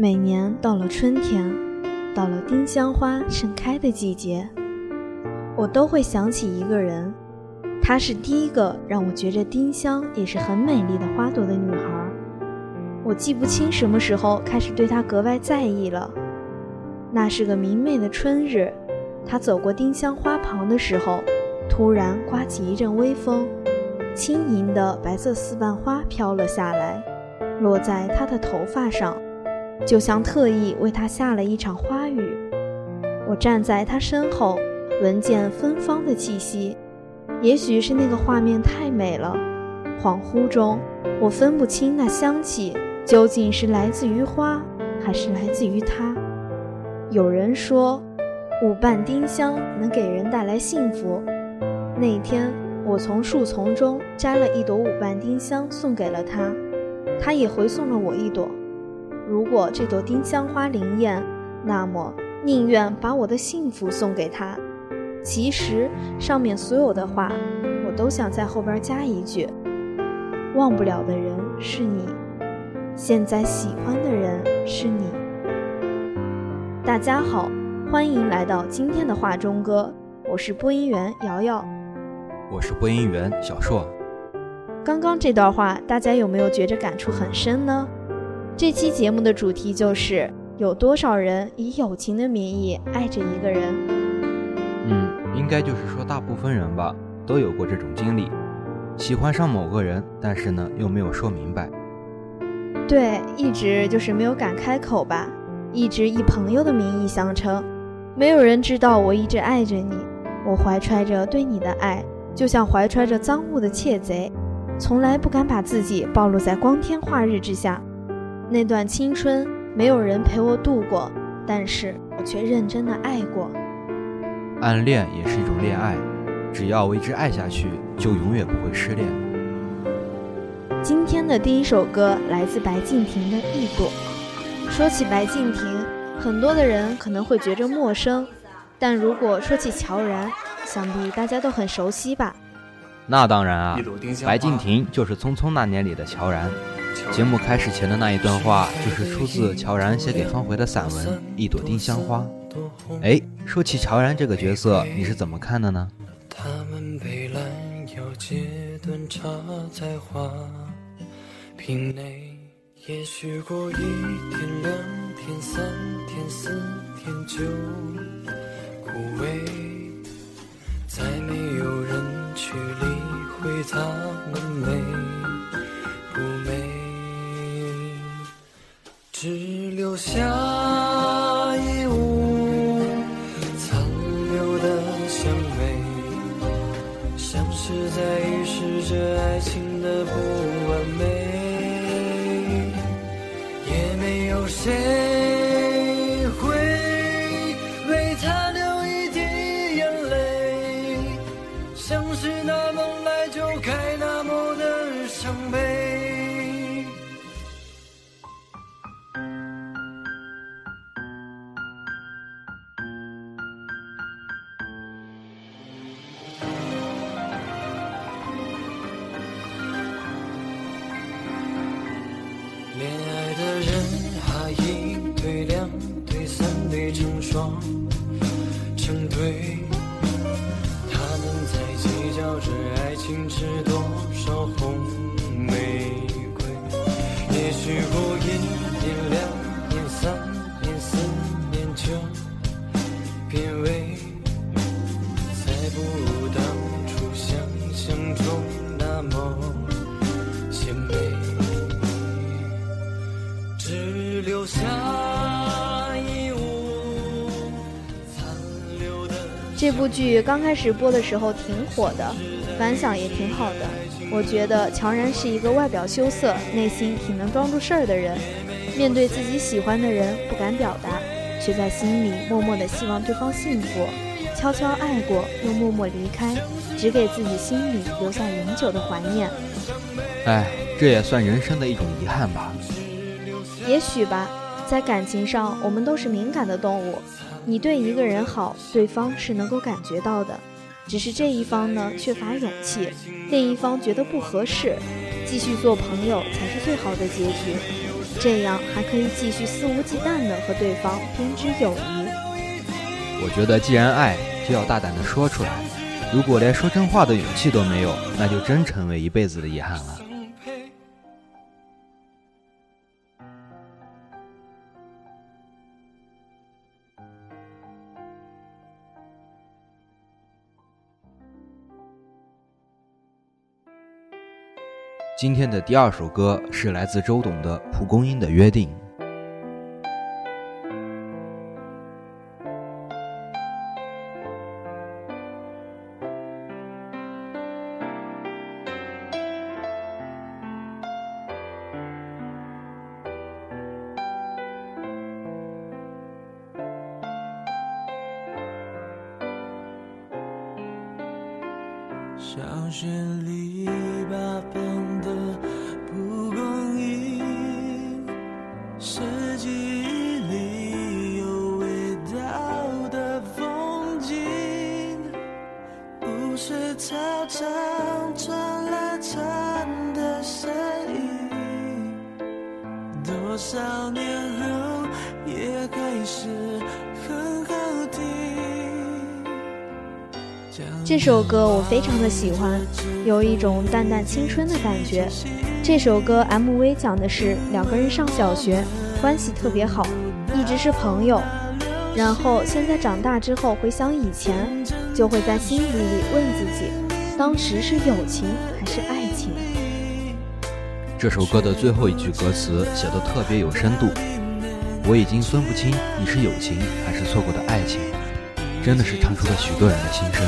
每年到了春天，到了丁香花盛开的季节，我都会想起一个人。她是第一个让我觉着丁香也是很美丽的花朵的女孩。我记不清什么时候开始对她格外在意了。那是个明媚的春日，她走过丁香花旁的时候，突然刮起一阵微风，轻盈的白色四瓣花飘了下来，落在她的头发上。就像特意为他下了一场花雨。我站在他身后，闻见芬芳的气息。也许是那个画面太美了，恍惚中我分不清那香气究竟是来自于花，还是来自于他。有人说，五瓣丁香能给人带来幸福。那天，我从树丛中摘了一朵五瓣丁香送给了他，他也回送了我一朵。如果这朵丁香花灵验，那么宁愿把我的幸福送给她。其实上面所有的话，我都想在后边加一句：忘不了的人是你，现在喜欢的人是你。大家好，欢迎来到今天的画中歌，我是播音员瑶瑶，我是播音员小硕。刚刚这段话，大家有没有觉着感触很深呢？这期节目的主题就是有多少人以友情的名义爱着一个人？嗯，应该就是说大部分人吧，都有过这种经历，喜欢上某个人，但是呢又没有说明白。对，一直就是没有敢开口吧，一直以朋友的名义相称，没有人知道我一直爱着你，我怀揣着对你的爱，就像怀揣着赃物的窃贼，从来不敢把自己暴露在光天化日之下。那段青春，没有人陪我度过，但是我却认真的爱过。暗恋也是一种恋爱，只要为之爱下去，就永远不会失恋。今天的第一首歌来自白敬亭的《一朵》。说起白敬亭，很多的人可能会觉着陌生，但如果说起乔然，想必大家都很熟悉吧？那当然啊，白敬亭就是《匆匆那年》里的乔然。节目开始前的那一段话，就是出自乔然写给方茴的散文《一朵丁香花》。哎，说起乔然这个角色，你是怎么看的呢？他们被拦腰截断插在花瓶内，也许过一天、两天、三天、四天就枯萎，再没有人去理会他们美不美。只留下一屋残留的香味，像是在预示着爱情的不完美，也没有谁。这部剧刚开始播的时候挺火的，反响也挺好的。我觉得乔然是一个外表羞涩、内心挺能装住事儿的人。面对自己喜欢的人，不敢表达，却在心里默默的希望对方幸福。悄悄爱过，又默默离开，只给自己心里留下永久的怀念。哎，这也算人生的一种遗憾吧。也许吧，在感情上，我们都是敏感的动物。你对一个人好，对方是能够感觉到的，只是这一方呢缺乏勇气，另一方觉得不合适，继续做朋友才是最好的结局，这样还可以继续肆无忌惮地和对方编织友谊。我觉得，既然爱，就要大胆地说出来。如果连说真话的勇气都没有，那就真成为一辈子的遗憾了。今天的第二首歌是来自周董的《蒲公英的约定》。小学里这首歌我非常的喜欢，有一种淡淡青春的感觉。这首歌 MV 讲的是两个人上小学，关系特别好，一直是朋友。然后现在长大之后回想以前，就会在心底里问自己，当时是友情还是爱情？这首歌的最后一句歌词写的特别有深度，我已经分不清你是友情还是错过的爱情，真的是唱出了许多人的心声。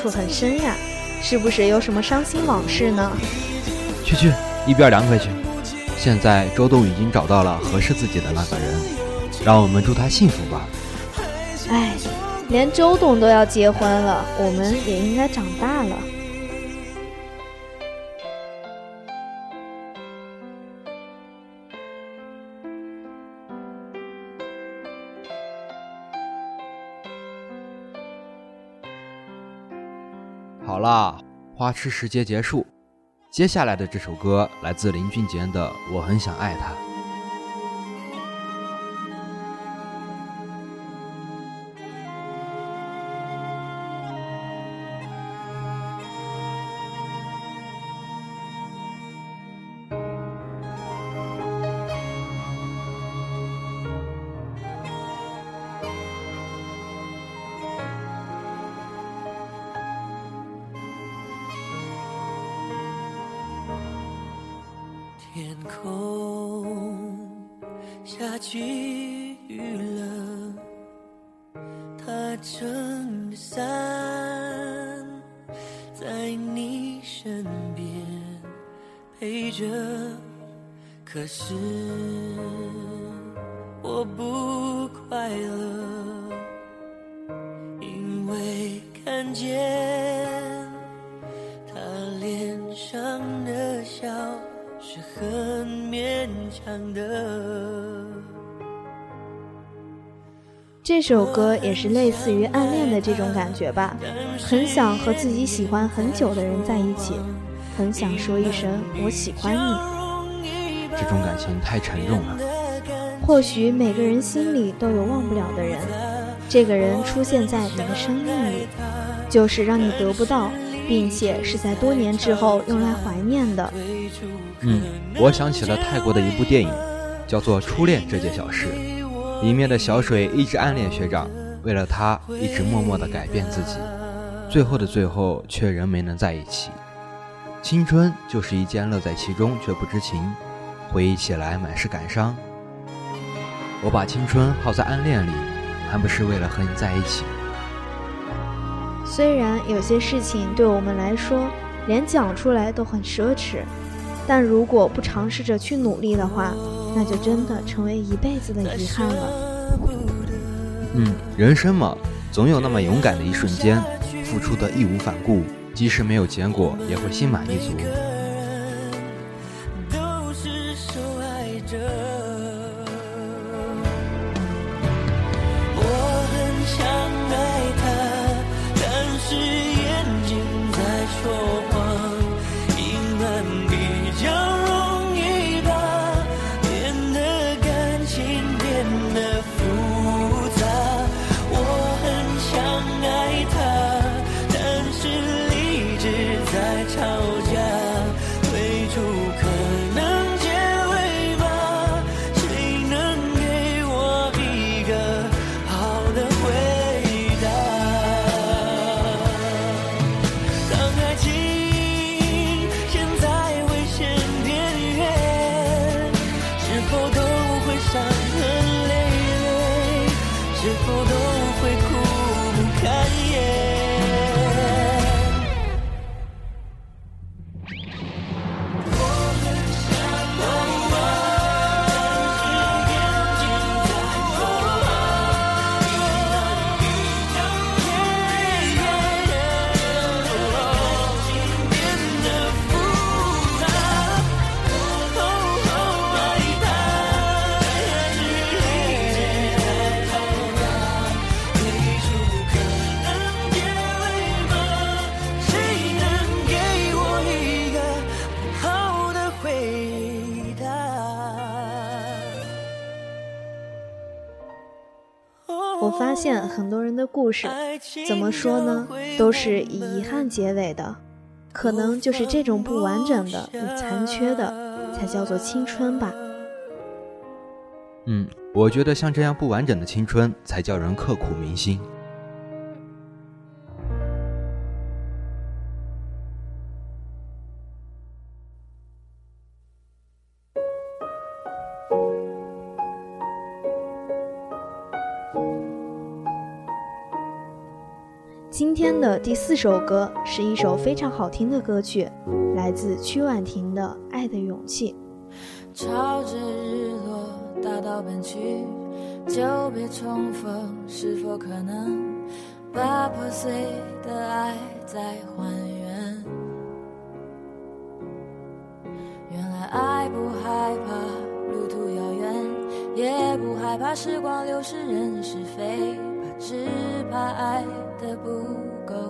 触很深呀，是不是有什么伤心往事呢？去去，一边凉快去。现在周董已经找到了合适自己的那个人，让我们祝他幸福吧。哎，连周董都要结婚了，我们也应该长大了。好啦，花痴时节结束，接下来的这首歌来自林俊杰的《我很想爱他》。天空下起雨了，他撑着伞在你身边陪着，可是我不快乐，因为看见。很勉强的。这首歌也是类似于暗恋的这种感觉吧，很想和自己喜欢很久的人在一起，很想说一声我喜欢你。这种感情太沉重了。或许每个人心里都有忘不了的人，这个人出现在你的生命里，就是让你得不到。并且是在多年之后用来怀念的。嗯，我想起了泰国的一部电影，叫做《初恋这件小事》，里面的小水一直暗恋学长，为了他一直默默的改变自己，最后的最后却仍没能在一起。青春就是一件乐在其中却不知情，回忆起来满是感伤。我把青春耗在暗恋里，还不是为了和你在一起。虽然有些事情对我们来说，连讲出来都很奢侈，但如果不尝试着去努力的话，那就真的成为一辈子的遗憾了。嗯，人生嘛，总有那么勇敢的一瞬间，付出的义无反顾，即使没有结果，也会心满意足。我发现很多人的故事，怎么说呢，都是以遗憾结尾的。可能就是这种不完整的、有残缺的，才叫做青春吧。嗯，我觉得像这样不完整的青春，才叫人刻骨铭心。第四首歌是一首非常好听的歌曲，来自曲婉婷的《爱的勇气》。朝着日落大道奔去，久别重逢，是否可能把破碎的爱再还原？原来爱不害怕路途遥远，也不害怕时光流逝人是非，怕只怕爱。的不够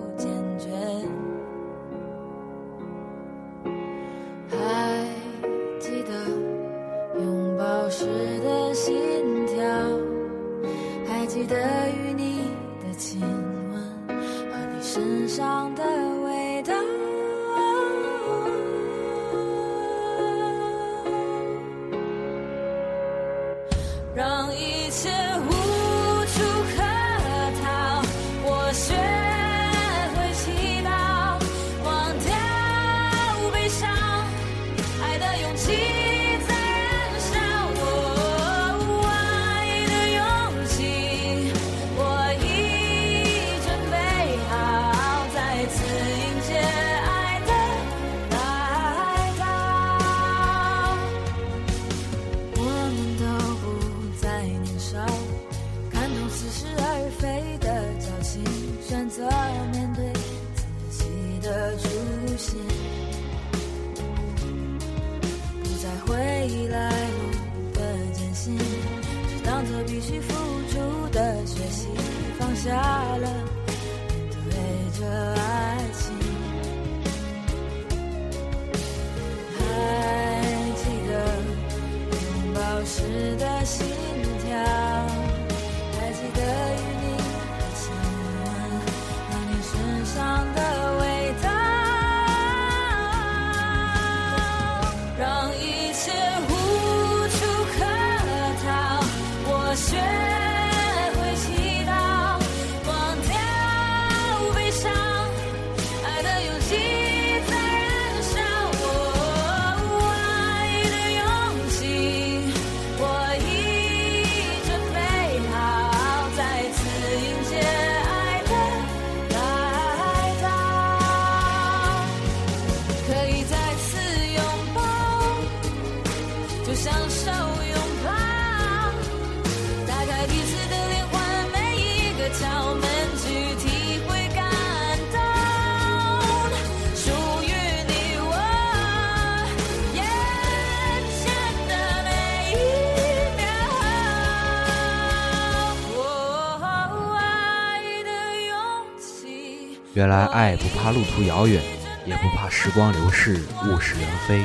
原来爱不怕路途遥远，也不怕时光流逝，物是人非。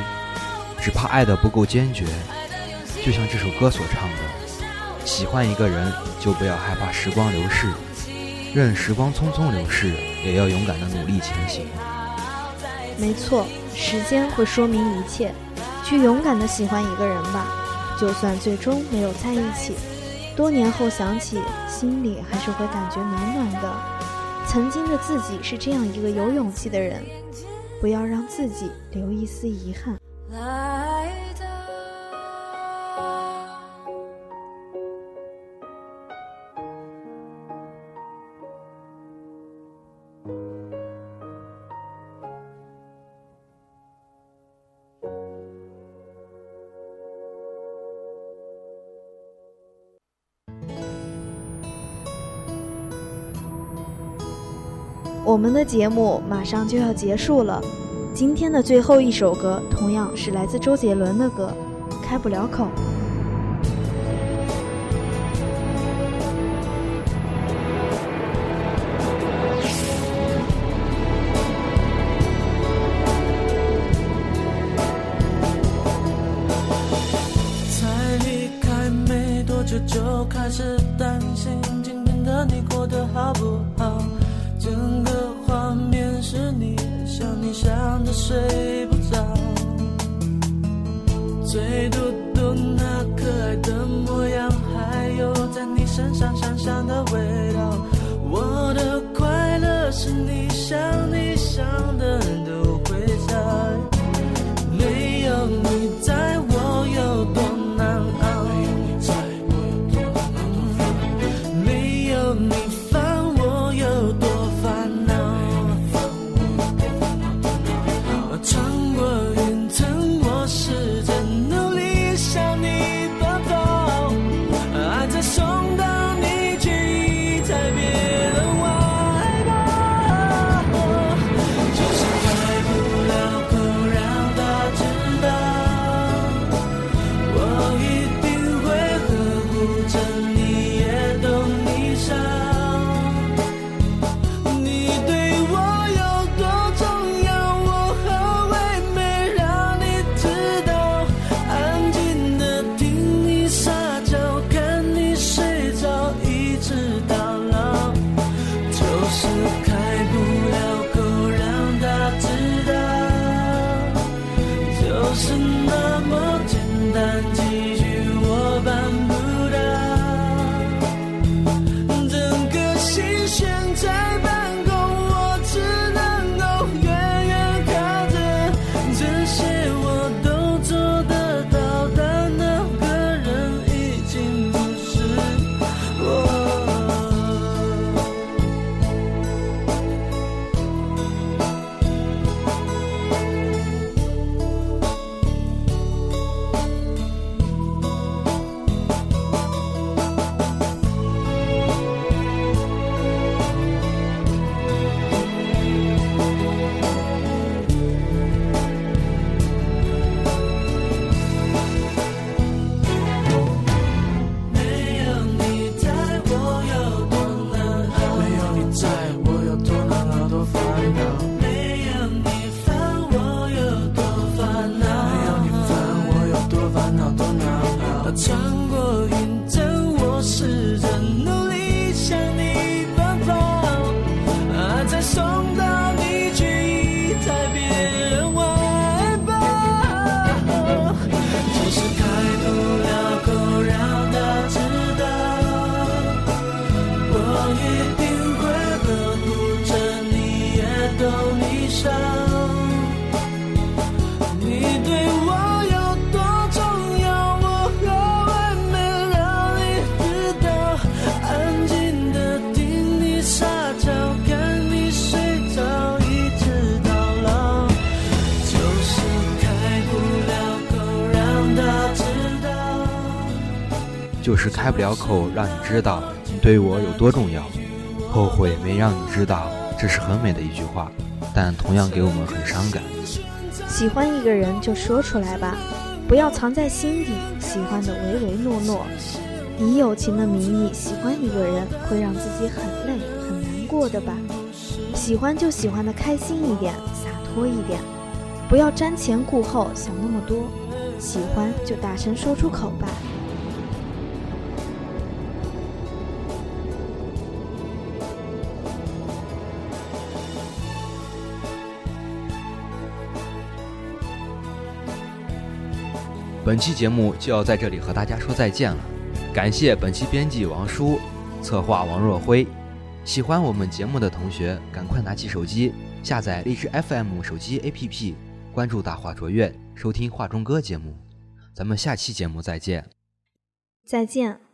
只怕爱的不够坚决，就像这首歌所唱的，喜欢一个人就不要害怕时光流逝，任时光匆匆流逝，也要勇敢的努力前行。没错，时间会说明一切，去勇敢的喜欢一个人吧，就算最终没有在一起。多年后想起，心里还是会感觉暖暖的。曾经的自己是这样一个有勇气的人不要让自己留一丝遗憾。我们的节目马上就要结束了。今天的最后一首歌同样是来自周杰伦的歌开不了口。就是开不了口让你知道你对我有多重要，后悔没让你知道，这是很美的一句话，但同样给我们很伤感。喜欢一个人就说出来吧，不要藏在心底，喜欢的唯唯诺诺。以友情的名义喜欢一个人，会让自己很累很难过的吧？喜欢就喜欢的开心一点，洒脱一点，不要瞻前顾后想那么多，喜欢就大声说出口吧。本期节目就要在这里和大家说再见了，感谢本期编辑王叔，策划王若辉。喜欢我们节目的同学，赶快拿起手机下载荔枝 FM 手机 APP，关注大话卓越，收听画中歌节目。咱们下期节目再见。再见。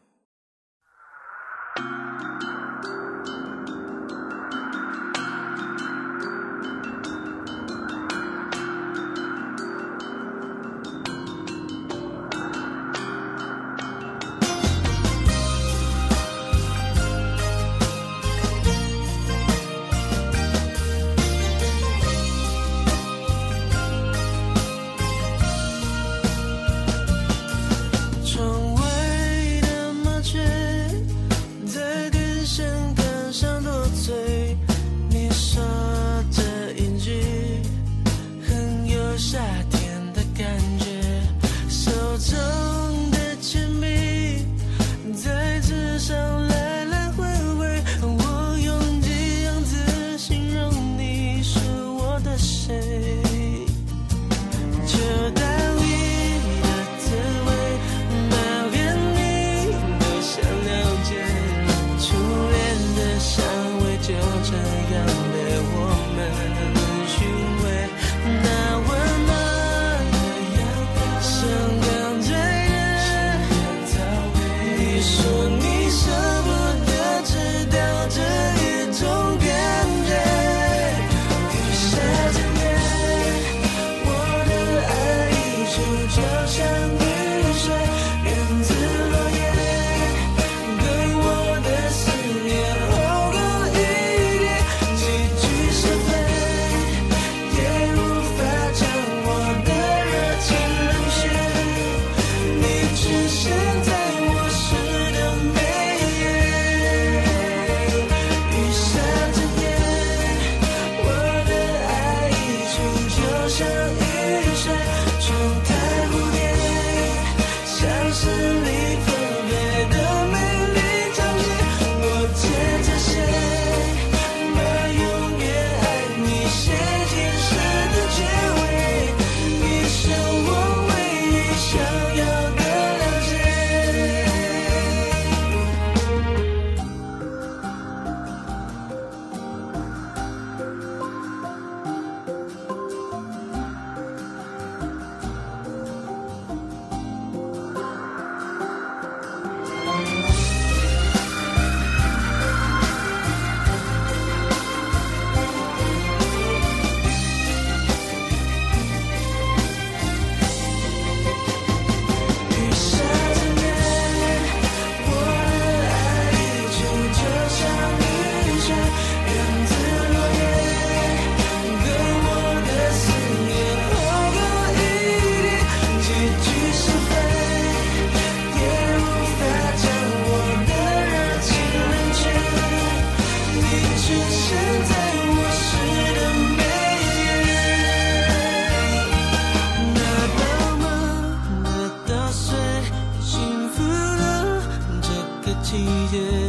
季节。